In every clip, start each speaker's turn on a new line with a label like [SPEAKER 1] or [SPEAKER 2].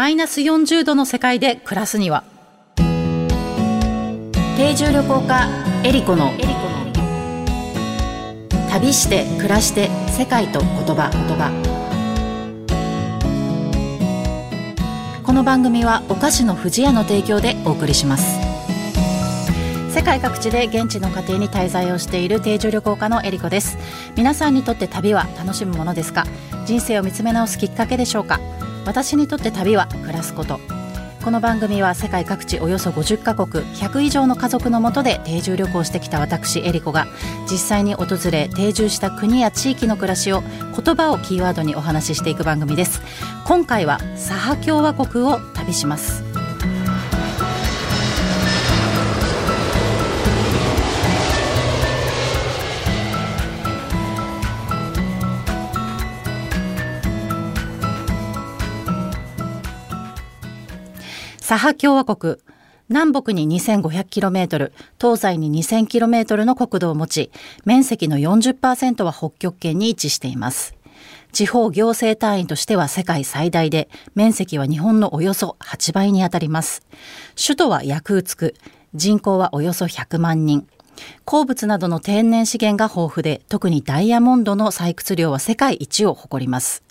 [SPEAKER 1] マイナス40度の世界で暮らすには。定住旅行家エリコの旅して暮らして世界と言葉言葉。この番組はお菓子の不二家の提供でお送りします。世界各地で現地の家庭に滞在をしている定住旅行家のエリコです。皆さんにとって旅は楽しむものですか？人生を見つめ直すきっかけでしょうか？私にとって旅は暮らすこと。この番組は世界各地およそ50カ国100以上の家族のもとで定住旅行してきた私エリコが実際に訪れ定住した国や地域の暮らしを言葉をキーワードにお話ししていく番組です。今回はサハ共和国を旅します。サハ共和国。南北に 2500km 東西に 2000km の国土を持ち面積の40%は北極圏に位置しています。地方行政単位としては世界最大で面積は日本のおよそ8倍にあたります。首都はヤクーツク。人口はおよそ100万人。鉱物などの天然資源が豊富で特にダイヤモンドの採掘量は世界一を誇ります。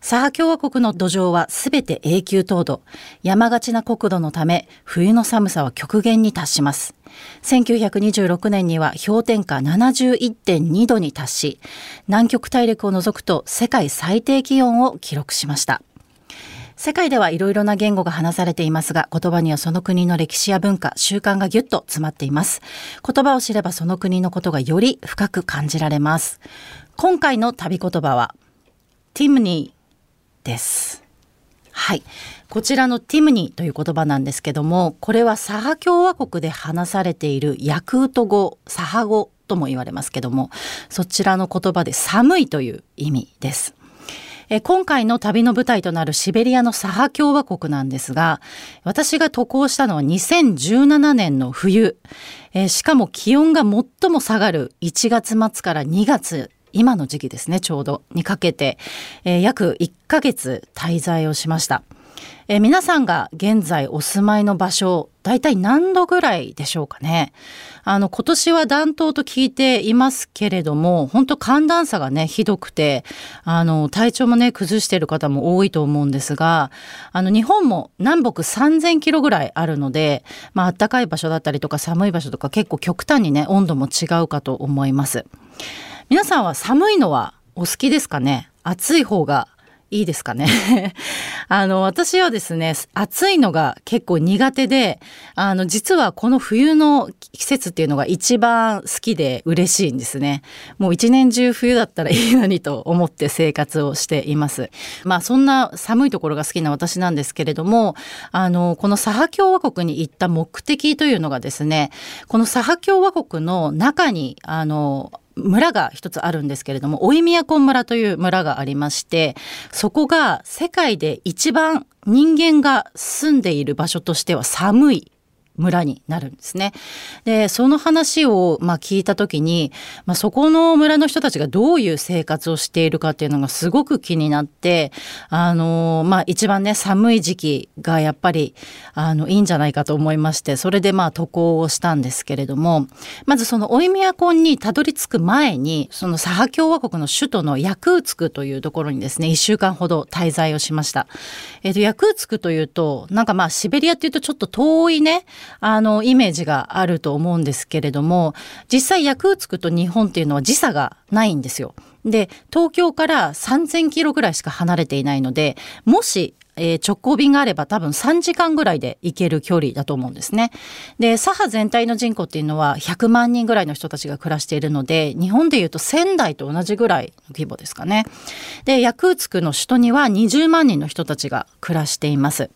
[SPEAKER 1] サハ共和国の土壌はすべて永久凍土。山がちな国土のため冬の寒さは極限に達します。1926年には氷点下71.2度に達し南極大陸を除くと世界最低気温を記録しました。世界ではいろいろな言語が話されていますが、言葉にはその国の歴史や文化、習慣がぎゅっと詰まっています。言葉を知ればその国のことがより深く感じられます。今回の旅言葉は、ティムニーです。はい。こちらのティムニーという言葉なんですけども、これはサハ共和国で話されているヤクート語、サハ語とも言われますけども、そちらの言葉で寒いという意味です。え今回の旅の舞台となるシベリアのサハ共和国なんですが、私が渡航したのは2017年の冬、えしかも気温が最も下がる1月末から2月今の時期ですねちょうどにかけて、えー、約1ヶ月滞在をしました。えー、皆さんが現在お住まいの場所大体何度ぐらいでしょうかね。あの今年は暖冬と聞いていますけれども本当寒暖差がねひどくてあの体調もね崩している方も多いと思うんですがあの日本も南北3000キロぐらいあるのでまあ暖かい場所だったりとか寒い場所とか結構極端にね温度も違うかと思います。皆さんは寒いのはお好きですかね？暑い方がいいですかね あの、私はですね、暑いのが結構苦手で、あの、実はこの冬の季節っていうのが一番好きで嬉しいんですね。もう一年中冬だったらいいのにと思って生活をしています。まあ、そんな寒いところが好きな私なんですけれども、あの、このサハ共和国に行った目的というのがですね、このサハ共和国の中に、あの、村が一つあるんですけれども、オイミヤコン村という村がありまして、そこが世界で一番人間が住んでいる場所としては寒い。村になるんですね。でその話をまあ聞いた時に、まあ、そこの村の人たちがどういう生活をしているかっていうのがすごく気になってあの、まあ、一番ね寒い時期がやっぱりあのいいんじゃないかと思いましてそれでまあ渡航をしたんですけれどもまずそのオイミヤコンにたどり着く前にそのサハ共和国の首都のヤクーツクというところにですね1週間ほど滞在をしました。えっと、ヤクーツクというとなんかまあシベリアっていうとちょっと遠いねあの、イメージがあると思うんですけれども、実際ヤクーツクと日本っていうのは時差がないんですよ。で、東京から3000キロぐらいしか離れていないので、もしえ、直行便があれば多分3時間ぐらいで行ける距離だと思うんですね。で、左派全体の人口っていうのは100万人ぐらいの人たちが暮らしているので、日本でいうと仙台と同じぐらいの規模ですかね。で、ヤクーツクの首都には20万人の人たちが暮らしています。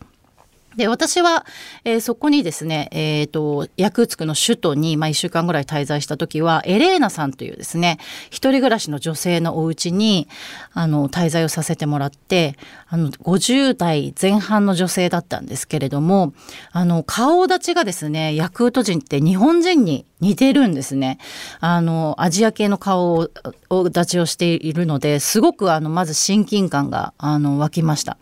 [SPEAKER 1] で、私は、えー、そこにですね、えっ、ー、と、ヤクーツクの首都に、まあ、一週間ぐらい滞在した時は、エレーナさんというですね、一人暮らしの女性のお家に、あの、滞在をさせてもらって、あの、50代前半の女性だったんですけれども、あの、顔立ちがですね、ヤクート人って日本人に似てるんですね。あの、アジア系の顔を、立ちをしているので、すごくあの、まず親近感が、あの、湧きました。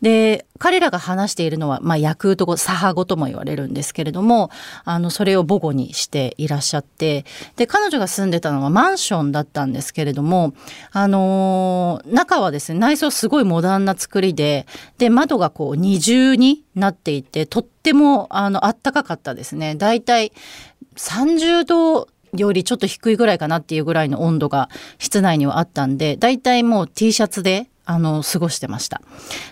[SPEAKER 1] で、彼らが話しているのは、まあ、ヤクート語、サハ語とも言われるんですけれども、あの、それを母語にしていらっしゃって、で、彼女が住んでたのはマンションだったんですけれども、あのー、中はですね、内装すごいモダンな作りで、で、窓がこう二重になっていて、とっても、あの、あったかかったですね。だいたい30度よりちょっと低いぐらいかなっていうぐらいの温度が室内にはあったんで、だいたいもう T シャツであの、過ごしてました。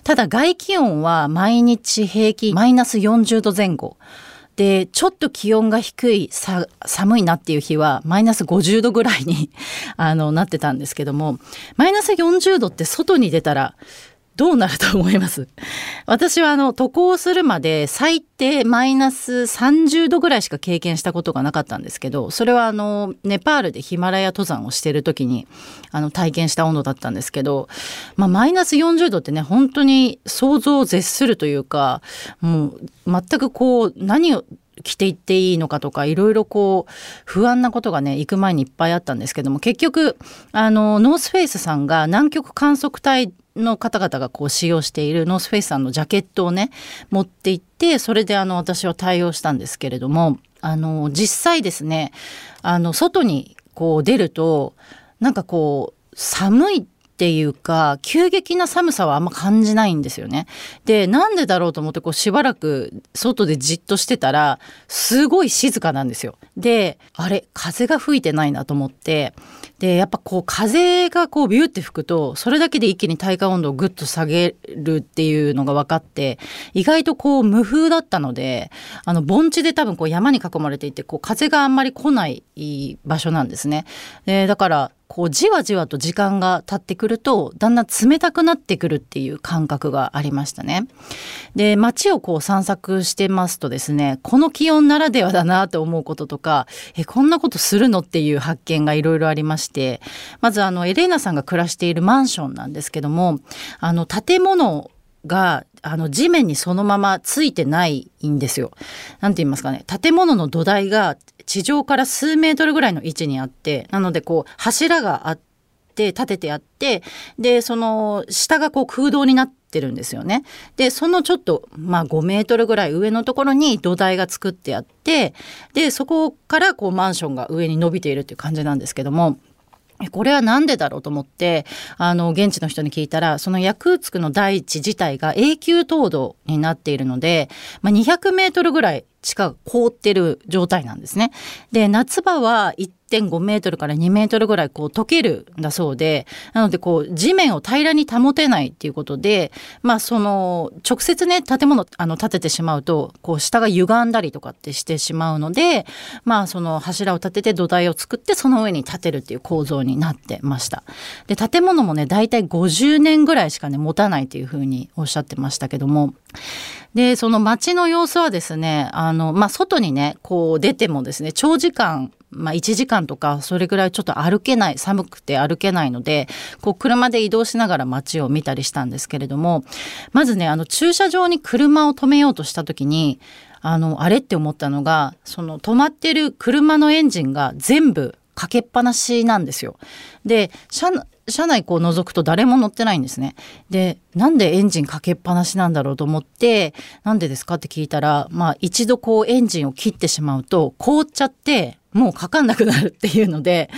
[SPEAKER 1] ただ外気温は毎日平均マイナス40度前後。で、ちょっと気温が低い、さ、寒いなっていう日は、マイナス50度ぐらいにあの、なってたんですけども、マイナス40度って外に出たら、どうなると思います？私はあの渡航するまで最低マイナス30度ぐらいしか経験したことがなかったんですけどそれはあのネパールでヒマラヤ登山をしている時にあの体験した温度だったんですけど、まあ、マイナス40度ってね本当に想像を絶するというかもう全くこう何を着ていっていいのかとかいろいろこう不安なことがね行く前にいっぱいあったんですけども結局あのノースフェイスさんが南極観測隊の方々がこう使用しているノースフェイスさんのジャケットをね持って行ってそれであの私は対応したんですけれどもあの実際ですねあの外にこう出るとなんかこう寒いっていうか急激な寒さはあんま感じないんですよね。でなんでだろうと思ってこうしばらく外でじっとしてたらすごい静かなんですよ。であれ風が吹いてないなと思ってでやっぱこう風がこうビューって吹くとそれだけで一気に体感温度をぐっと下げるっていうのが分かって意外とこう無風だったのであの盆地で多分こう山に囲まれていてこう風があんまり来ない場所なんですね。でだからこうじわじわと時間が経ってくるとだんだん冷たくなってくるっていう感覚がありましたね。で街をこう散策してますとですねこの気温ならではだなと思うこととかえこんなことするのっていう発見がいろいろありましてまずあのエレーナさんが暮らしているマンションなんですけどもあの建物があの地面にそのままついてないんですよ。なんて言いますかね建物の土台が地上から数メートルぐらいの位置にあってなのでこう柱があって立ててあってでその下がこう空洞になってるんですよね。でそのちょっとまあ5メートルぐらい上のところに土台が作ってあってでそこからこうマンションが上に伸びているっていう感じなんですけども。これは何でだろうと思ってあの現地の人に聞いたらそのヤクーツクの大地自体が永久凍土になっているので、まあ、200メートルぐらい地下が凍ってる状態なんですね。で夏場は1.5メートルから2メートルぐらいこう溶けるんだそうで、なのでこう地面を平らに保てないっていうことで、まあその直接ね建物あの建ててしまうとこう下が歪んだりとかってしてしまうので、まあその柱を立てて土台を作ってその上に建てるっていう構造になってました。で建物もね大体50年ぐらいしかね持たないというふうにおっしゃってましたけども。で、その街の様子はですね、あの、まあ、外にね、こう出てもですね、長時間まあ、1時間とかそれぐらいちょっと歩けない寒くて歩けないのでこう車で移動しながら街を見たりしたんですけれどもまずねあの駐車場に車を止めようとした時にあのあれって思ったのがその止まってる車のエンジンが全部かけっぱなしなんですよ。で車車内こう覗くと誰も乗ってないんですね。で、なんでエンジンかけっぱなしなんだろうと思って、なんでですかって聞いたら、まあ一度こうエンジンを切ってしまうと凍っちゃってもうかかんなくなるっていうので、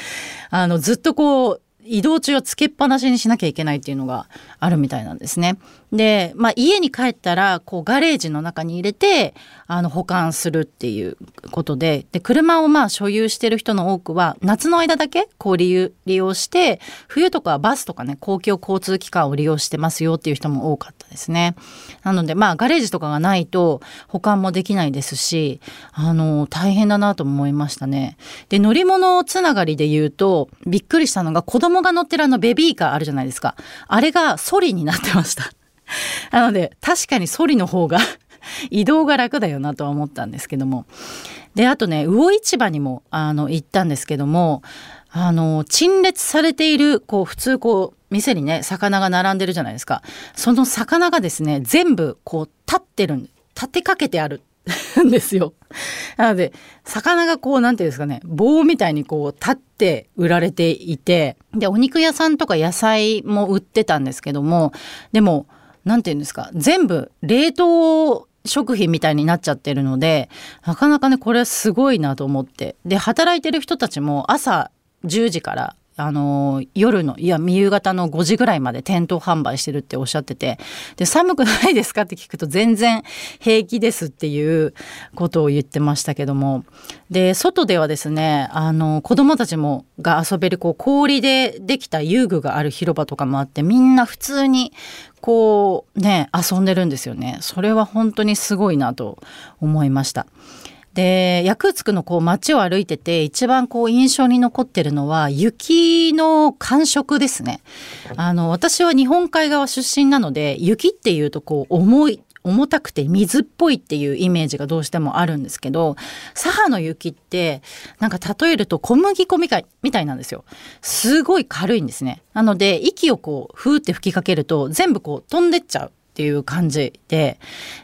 [SPEAKER 1] あのずっとこう移動中はつけっぱなしにしなきゃいけないっていうのがあるみたいなんですね。で、まあ、家に帰ったらこうガレージの中に入れてあの保管するっていうことでで車をまあ所有してる人の多くは夏の間だけこう利用利用して冬とかはバスとかね公共交通機関を利用してますよっていう人も多かったですね。なのでまあガレージとかがないと保管もできないですしあの大変だなと思いましたね。で乗り物つながりで言うとびっくりしたのが子供が乗ってるあのベビーカーあるじゃないですか。あれがソリになってました。なので確かにソリの方が 移動が楽だよなとは思ったんですけどもであとね魚市場にもあの行ったんですけどもあの陳列されているこう普通こう店にね魚が並んでるじゃないですかその魚がですね全部こう立ってる立てかけてあるん ですよ。なので魚がこうなんていうんですかね棒みたいにこう立って売られていてでお肉屋さんとか野菜も売ってたんですけどもでもなんていうんですか全部冷凍食品みたいになっちゃってるのでなかなかねこれはすごいなと思ってで働いてる人たちも朝10時からあの夜のいや夕方の5時ぐらいまで店頭販売してるっておっしゃっててで寒くないですかって聞くと全然平気ですっていうことを言ってましたけどもで外ではですねあの子供たちもが遊べるこう氷でできた遊具がある広場とかもあってみんな普通にこうね遊んでるんですよねそれは本当にすごいなと思いました。でヤクーツクのこう街を歩いてて一番こう印象に残ってるのは雪の感触ですね。あの私は日本海側出身なので雪っていうとこう重い重たくて水っぽいっていうイメージがどうしてもあるんですけどサハの雪ってなんか例えると小麦粉みたいみたいなんですよ。すごい軽いんですね。なので息をこうふーって吹きかけると全部こう飛んでっちゃう。っていう感じで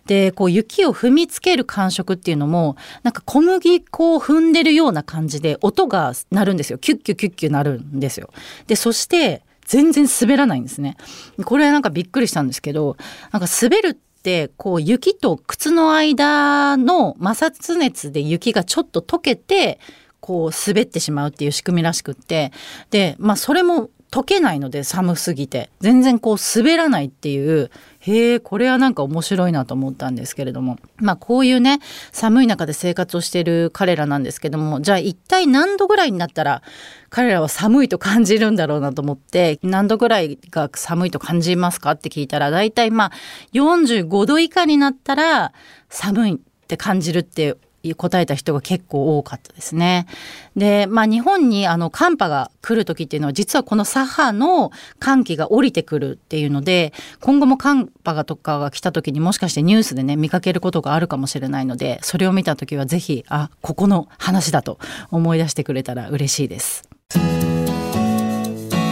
[SPEAKER 1] でこう雪を踏みつける感触っていうのもなんか小麦粉を踏んでるような感じで音が鳴るんですよキュッキュキュッキュ鳴るんですよ。でそして全然滑らないんですね。これなんかびっくりしたんですけどなんか滑るってこう雪と靴の間の摩擦熱で雪がちょっと溶けてこう滑ってしまうっていう仕組みらしくってでまあそれも溶けないので寒すぎて全然こう滑らないっていうへえこれはなんか面白いなと思ったんですけれども。まあこういうね寒い中で生活をしている彼らなんですけどもじゃあ一体何度ぐらいになったら彼らは寒いと感じるんだろうなと思って何度ぐらいが寒いと感じますかって聞いたら大体まあ45度以下になったら寒いって感じるって答えた人が結構多かったですね。で、まあ日本にあの寒波が来る時っていうのは実はこの左派の寒気が降りてくるっていうので今後も寒波がとかが来た時にもしかしてニュースでね見かけることがあるかもしれないのでそれを見た時は是非あここの話だと思い出してくれたら嬉しいです。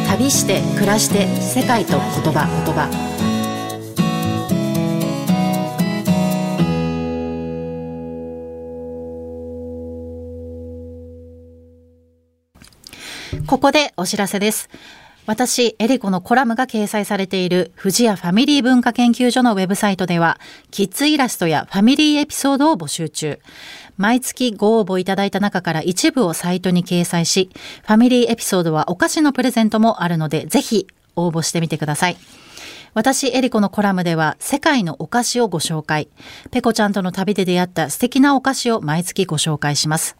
[SPEAKER 1] 旅して暮らして世界と言葉言葉ここでお知らせです。私、エリコのコラムが掲載されている富士屋ファミリー文化研究所のウェブサイトでは、キッズイラストやファミリーエピソードを募集中。毎月ご応募いただいた中から一部をサイトに掲載し、ファミリーエピソードはお菓子のプレゼントもあるので、ぜひ応募してみてください。私、エリコのコラムでは世界のお菓子をご紹介。ペコちゃんとの旅で出会った素敵なお菓子を毎月ご紹介します。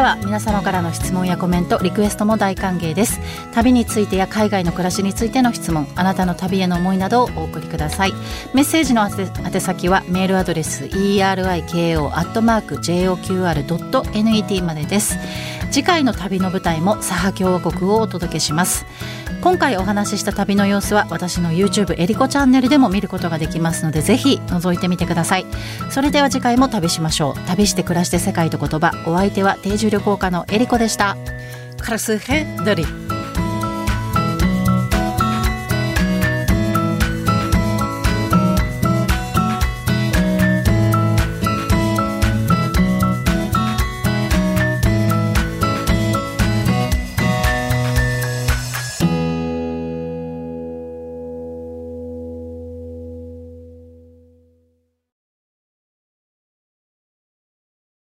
[SPEAKER 1] では皆様からの質問やコメントリクエストも大歓迎です。旅についてや海外の暮らしについての質問あなたの旅への思いなどをお送りください。メッセージの宛先はメールアドレス eriko.joqr.net までです。次回の旅の舞台もサハ共和国をお届けします。今回お話しした旅の様子は私の YouTube エリコチャンネルでも見ることができますのでぜひ覗いてみてください。それでは次回も旅しましょう。旅して暮らして世界と言葉。お相手は定住ル効果のエリコでした。カラスヘドリ